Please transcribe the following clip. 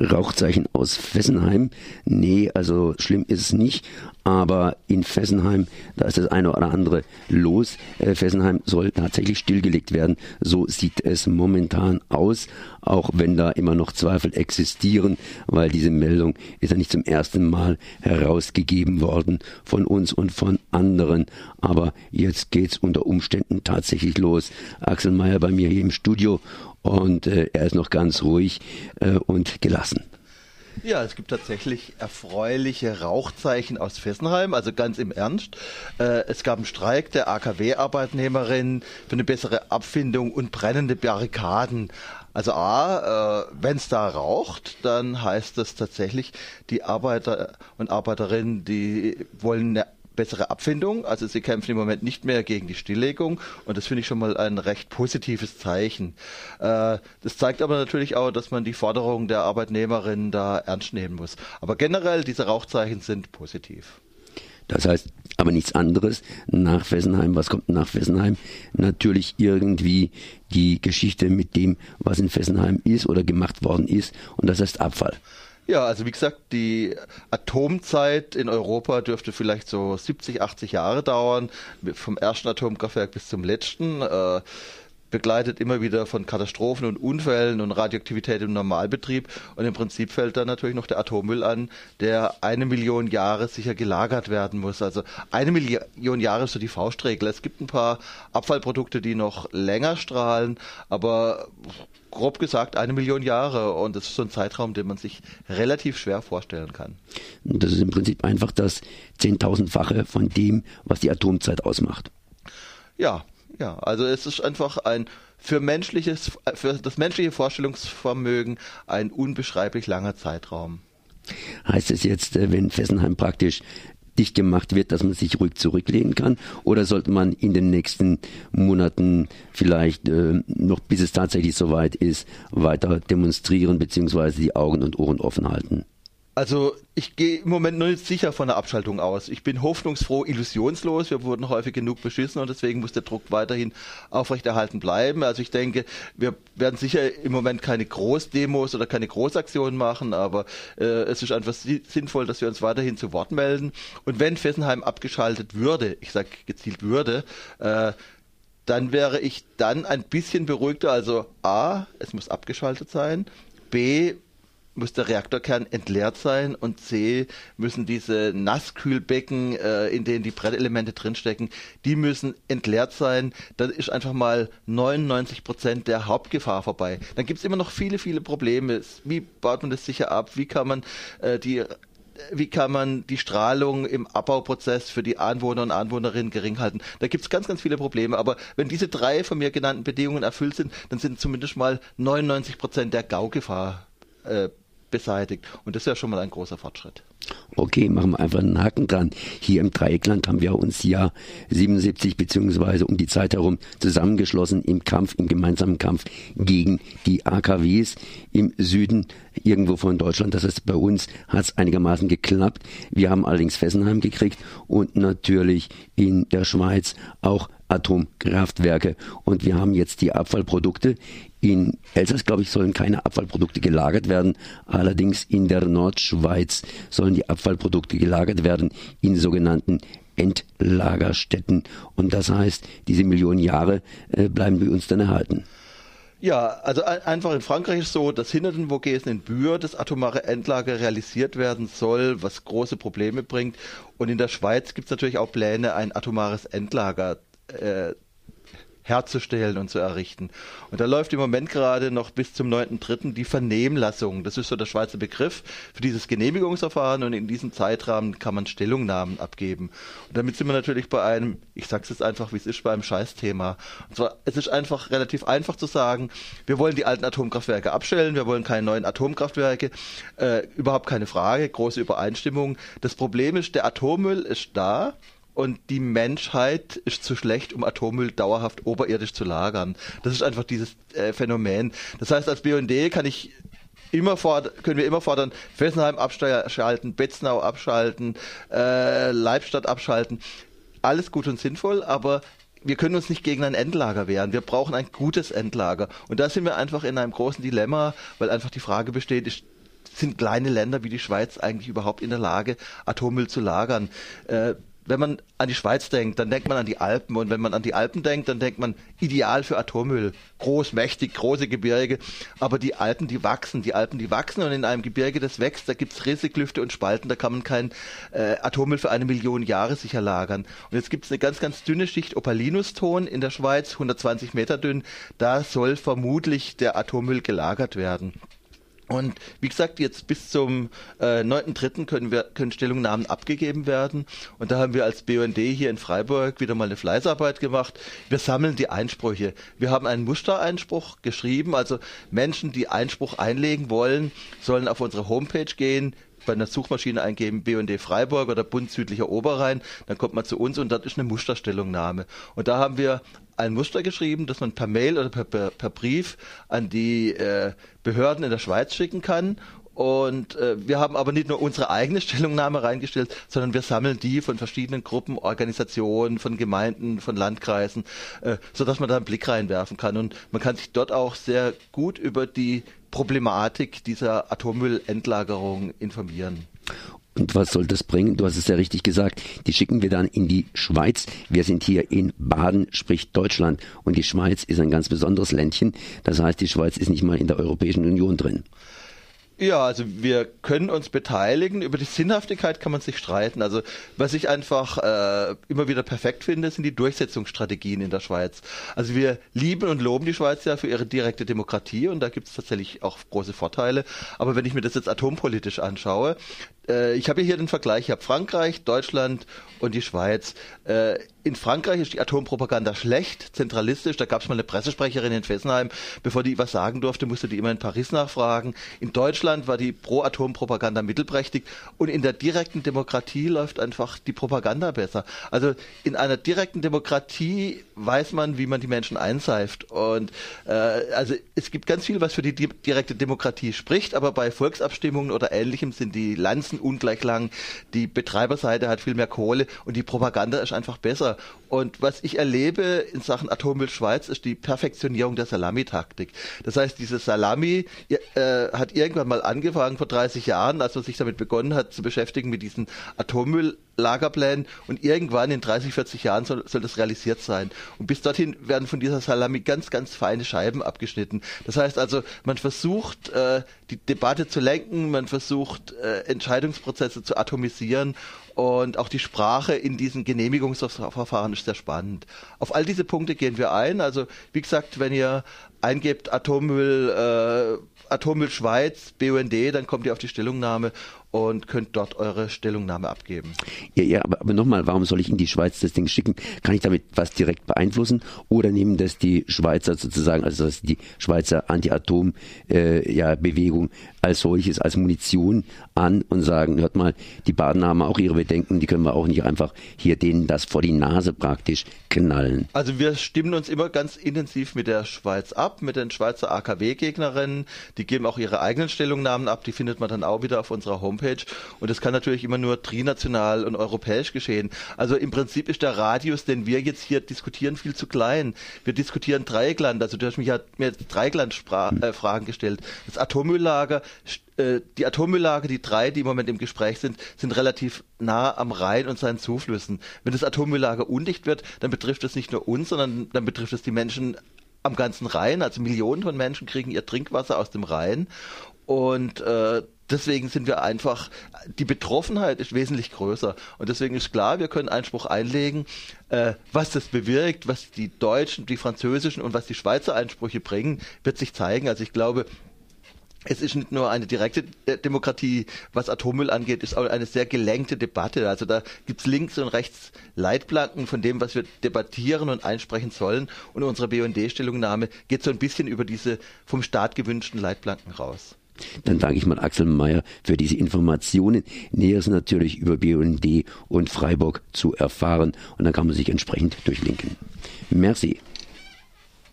Rauchzeichen aus Fessenheim. Nee, also schlimm ist es nicht, aber in Fessenheim, da ist das eine oder andere los. Äh, Fessenheim soll tatsächlich stillgelegt werden. So sieht es momentan aus, auch wenn da immer noch Zweifel existieren, weil diese Meldung ist ja nicht zum ersten Mal herausgegeben worden von uns und von anderen. Aber jetzt geht's unter Umständen tatsächlich los. Axel Mayer bei mir hier im Studio und äh, er ist noch ganz ruhig äh, und gelassen. Ja, es gibt tatsächlich erfreuliche Rauchzeichen aus Fessenheim, also ganz im Ernst. Äh, es gab einen Streik der AKW-Arbeitnehmerinnen für eine bessere Abfindung und brennende Barrikaden. Also A, äh, wenn es da raucht, dann heißt das tatsächlich, die Arbeiter und Arbeiterinnen, die wollen eine bessere Abfindung. Also sie kämpfen im Moment nicht mehr gegen die Stilllegung und das finde ich schon mal ein recht positives Zeichen. Äh, das zeigt aber natürlich auch, dass man die Forderungen der Arbeitnehmerinnen da ernst nehmen muss. Aber generell, diese Rauchzeichen sind positiv. Das heißt aber nichts anderes nach Fessenheim. Was kommt nach Fessenheim? Natürlich irgendwie die Geschichte mit dem, was in Fessenheim ist oder gemacht worden ist. Und das heißt Abfall. Ja, also wie gesagt, die Atomzeit in Europa dürfte vielleicht so 70, 80 Jahre dauern, vom ersten Atomkraftwerk bis zum letzten. Äh, begleitet immer wieder von Katastrophen und Unfällen und Radioaktivität im Normalbetrieb. Und im Prinzip fällt da natürlich noch der Atommüll an, der eine Million Jahre sicher gelagert werden muss. Also eine Million Jahre ist so die Faustregel. Es gibt ein paar Abfallprodukte, die noch länger strahlen, aber grob gesagt eine Million Jahre und das ist so ein Zeitraum, den man sich relativ schwer vorstellen kann. Das ist im Prinzip einfach das Zehntausendfache von dem, was die Atomzeit ausmacht. Ja, ja, also es ist einfach ein für menschliches, für das menschliche Vorstellungsvermögen ein unbeschreiblich langer Zeitraum. Heißt es jetzt, äh, wenn Fessenheim praktisch dicht gemacht wird, dass man sich ruhig zurücklehnen kann? Oder sollte man in den nächsten Monaten vielleicht äh, noch, bis es tatsächlich soweit ist, weiter demonstrieren bzw. die Augen und Ohren offen halten? Also ich gehe im Moment noch nicht sicher von der Abschaltung aus. Ich bin hoffnungsfroh, illusionslos. Wir wurden häufig genug beschissen und deswegen muss der Druck weiterhin aufrechterhalten bleiben. Also ich denke, wir werden sicher im Moment keine Großdemos oder keine Großaktionen machen, aber äh, es ist einfach sinnvoll, dass wir uns weiterhin zu Wort melden. Und wenn Fessenheim abgeschaltet würde, ich sage gezielt würde, äh, dann wäre ich dann ein bisschen beruhigter. Also A, es muss abgeschaltet sein. B, muss der Reaktorkern entleert sein und C müssen diese Nasskühlbecken, äh, in denen die Brettelemente drinstecken, die müssen entleert sein. Dann ist einfach mal 99 Prozent der Hauptgefahr vorbei. Dann gibt es immer noch viele, viele Probleme. Wie baut man das sicher ab? Wie kann man äh, die wie kann man die Strahlung im Abbauprozess für die Anwohner und Anwohnerinnen gering halten. Da gibt es ganz, ganz viele Probleme. Aber wenn diese drei von mir genannten Bedingungen erfüllt sind, dann sind zumindest mal 99 Prozent der Gaugefahr äh, beseitigt. Und das ja schon mal ein großer Fortschritt. Okay, machen wir einfach einen Haken dran. Hier im Dreieckland haben wir uns ja 77 beziehungsweise um die Zeit herum zusammengeschlossen im Kampf, im gemeinsamen Kampf gegen die AKWs im Süden irgendwo von Deutschland. Das heißt, bei uns hat es einigermaßen geklappt. Wir haben allerdings Fessenheim gekriegt und natürlich in der Schweiz auch Atomkraftwerke. Und wir haben jetzt die Abfallprodukte in Elsass, glaube ich, sollen keine Abfallprodukte gelagert werden. Allerdings in der Nordschweiz sollen die Abfallprodukte gelagert werden in sogenannten Endlagerstätten. Und das heißt, diese Millionen Jahre äh, bleiben bei uns dann erhalten. Ja, also einfach in Frankreich ist so, dass hinter den Vogesen in Bühr das atomare Endlager realisiert werden soll, was große Probleme bringt. Und in der Schweiz gibt es natürlich auch Pläne, ein atomares Endlager äh, herzustellen und zu errichten. Und da läuft im Moment gerade noch bis zum 9.3. die Vernehmlassung. Das ist so der Schweizer Begriff für dieses Genehmigungsverfahren und in diesem Zeitrahmen kann man Stellungnahmen abgeben. Und damit sind wir natürlich bei einem, ich sag's jetzt einfach, wie es ist, bei einem Scheißthema. Und zwar, es ist einfach relativ einfach zu sagen, wir wollen die alten Atomkraftwerke abstellen, wir wollen keine neuen Atomkraftwerke, äh, überhaupt keine Frage, große Übereinstimmung. Das Problem ist, der Atommüll ist da, und die Menschheit ist zu schlecht, um Atommüll dauerhaft oberirdisch zu lagern. Das ist einfach dieses äh, Phänomen. Das heißt, als BUND kann ich immer fordern, können wir immer fordern, Fessenheim abschalten, Betznau abschalten, äh, Leibstadt abschalten. Alles gut und sinnvoll, aber wir können uns nicht gegen ein Endlager wehren. Wir brauchen ein gutes Endlager. Und da sind wir einfach in einem großen Dilemma, weil einfach die Frage besteht, ist sind kleine Länder wie die Schweiz eigentlich überhaupt in der Lage, Atommüll zu lagern? Äh, wenn man an die Schweiz denkt, dann denkt man an die Alpen. Und wenn man an die Alpen denkt, dann denkt man ideal für Atommüll. Groß, mächtig, große Gebirge. Aber die Alpen, die wachsen. Die Alpen, die wachsen. Und in einem Gebirge, das wächst, da gibt's Risse, Klüfte und Spalten. Da kann man kein äh, Atommüll für eine Million Jahre sicher lagern. Und jetzt gibt's eine ganz, ganz dünne Schicht Opalinuston in der Schweiz, 120 Meter dünn. Da soll vermutlich der Atommüll gelagert werden. Und wie gesagt, jetzt bis zum äh, 9.3. können können Stellungnahmen abgegeben werden. Und da haben wir als BUND hier in Freiburg wieder mal eine Fleißarbeit gemacht. Wir sammeln die Einsprüche. Wir haben einen Mustereinspruch geschrieben. Also Menschen, die Einspruch einlegen wollen, sollen auf unsere Homepage gehen, bei einer Suchmaschine eingeben BUND Freiburg oder Bund Südlicher Oberrhein, dann kommt man zu uns und dort ist eine Musterstellungnahme. Und da haben wir ein Muster geschrieben, das man per Mail oder per, per, per Brief an die äh, Behörden in der Schweiz schicken kann. Und äh, wir haben aber nicht nur unsere eigene Stellungnahme reingestellt, sondern wir sammeln die von verschiedenen Gruppen, Organisationen, von Gemeinden, von Landkreisen, äh, sodass man da einen Blick reinwerfen kann. Und man kann sich dort auch sehr gut über die Problematik dieser Atommüllendlagerung informieren. Und was soll das bringen? Du hast es ja richtig gesagt. Die schicken wir dann in die Schweiz. Wir sind hier in Baden, sprich Deutschland. Und die Schweiz ist ein ganz besonderes Ländchen. Das heißt, die Schweiz ist nicht mal in der Europäischen Union drin. Ja, also wir können uns beteiligen. Über die Sinnhaftigkeit kann man sich streiten. Also was ich einfach äh, immer wieder perfekt finde, sind die Durchsetzungsstrategien in der Schweiz. Also wir lieben und loben die Schweiz ja für ihre direkte Demokratie und da gibt es tatsächlich auch große Vorteile. Aber wenn ich mir das jetzt atompolitisch anschaue, äh, ich habe hier den Vergleich, ich habe Frankreich, Deutschland und die Schweiz. Äh, in Frankreich ist die Atompropaganda schlecht, zentralistisch. Da gab es mal eine Pressesprecherin in Fessenheim, bevor die was sagen durfte, musste die immer in Paris nachfragen. In Deutschland war die Pro-Atom-Propaganda mittelprächtig und in der direkten Demokratie läuft einfach die Propaganda besser. Also in einer direkten Demokratie weiß man, wie man die Menschen einseift. Und äh, also es gibt ganz viel, was für die direkte Demokratie spricht, aber bei Volksabstimmungen oder ähnlichem sind die Lanzen ungleich lang. Die Betreiberseite hat viel mehr Kohle und die Propaganda ist einfach besser. Und was ich erlebe in Sachen Atommüll Schweiz ist die Perfektionierung der Salamitaktik. Das heißt, diese Salami äh, hat irgendwann mal angefangen vor 30 Jahren, als man sich damit begonnen hat zu beschäftigen mit diesen Atommüll Lagerplänen und irgendwann in 30, 40 Jahren soll, soll das realisiert sein. Und bis dorthin werden von dieser Salami ganz, ganz feine Scheiben abgeschnitten. Das heißt also, man versucht, äh, die Debatte zu lenken, man versucht, äh, Entscheidungsprozesse zu atomisieren und auch die Sprache in diesen Genehmigungsverfahren ist sehr spannend. Auf all diese Punkte gehen wir ein. Also, wie gesagt, wenn ihr eingebt Atommüll, äh, Atommüll Schweiz, BUND, dann kommt ihr auf die Stellungnahme und könnt dort eure Stellungnahme abgeben. Ja, ja, aber, aber nochmal, warum soll ich in die Schweiz das Ding schicken? Kann ich damit was direkt beeinflussen oder nehmen das die Schweizer sozusagen, also das die Schweizer Anti-Atom-Bewegung äh, ja, als solches, als Munition an und sagen, hört mal, die Baden haben auch ihre Bedenken, die können wir auch nicht einfach hier denen das vor die Nase praktisch knallen. Also wir stimmen uns immer ganz intensiv mit der Schweiz ab, mit den Schweizer AKW-Gegnerinnen, die geben auch ihre eigenen Stellungnahmen ab, die findet man dann auch wieder auf unserer Homepage und das kann natürlich immer nur trinational und europäisch geschehen. Also im Prinzip ist der Radius, den wir jetzt hier diskutieren, viel zu klein. Wir diskutieren Dreieckland, also du hast mich ja mir Dreieckland-Fragen äh, gestellt. Das Atommülllager äh, die Atommülllage, die drei, die im Moment im Gespräch sind, sind relativ nah am Rhein und seinen Zuflüssen. Wenn das Atommülllager undicht wird, dann betrifft es nicht nur uns, sondern dann betrifft es die Menschen am ganzen Rhein. Also Millionen von Menschen kriegen ihr Trinkwasser aus dem Rhein. Und äh, deswegen sind wir einfach, die Betroffenheit ist wesentlich größer. Und deswegen ist klar, wir können Einspruch einlegen, äh, was das bewirkt, was die deutschen, die französischen und was die Schweizer Einsprüche bringen, wird sich zeigen. Also ich glaube, es ist nicht nur eine direkte äh, Demokratie, was Atommüll angeht, ist auch eine sehr gelenkte Debatte. Also da gibt's links und rechts Leitplanken von dem, was wir debattieren und einsprechen sollen. Und unsere BUND-Stellungnahme geht so ein bisschen über diese vom Staat gewünschten Leitplanken raus. Dann danke ich mal Axel Mayer für diese Informationen. Näheres natürlich über BUND und Freiburg zu erfahren. Und dann kann man sich entsprechend durchlinken. Merci.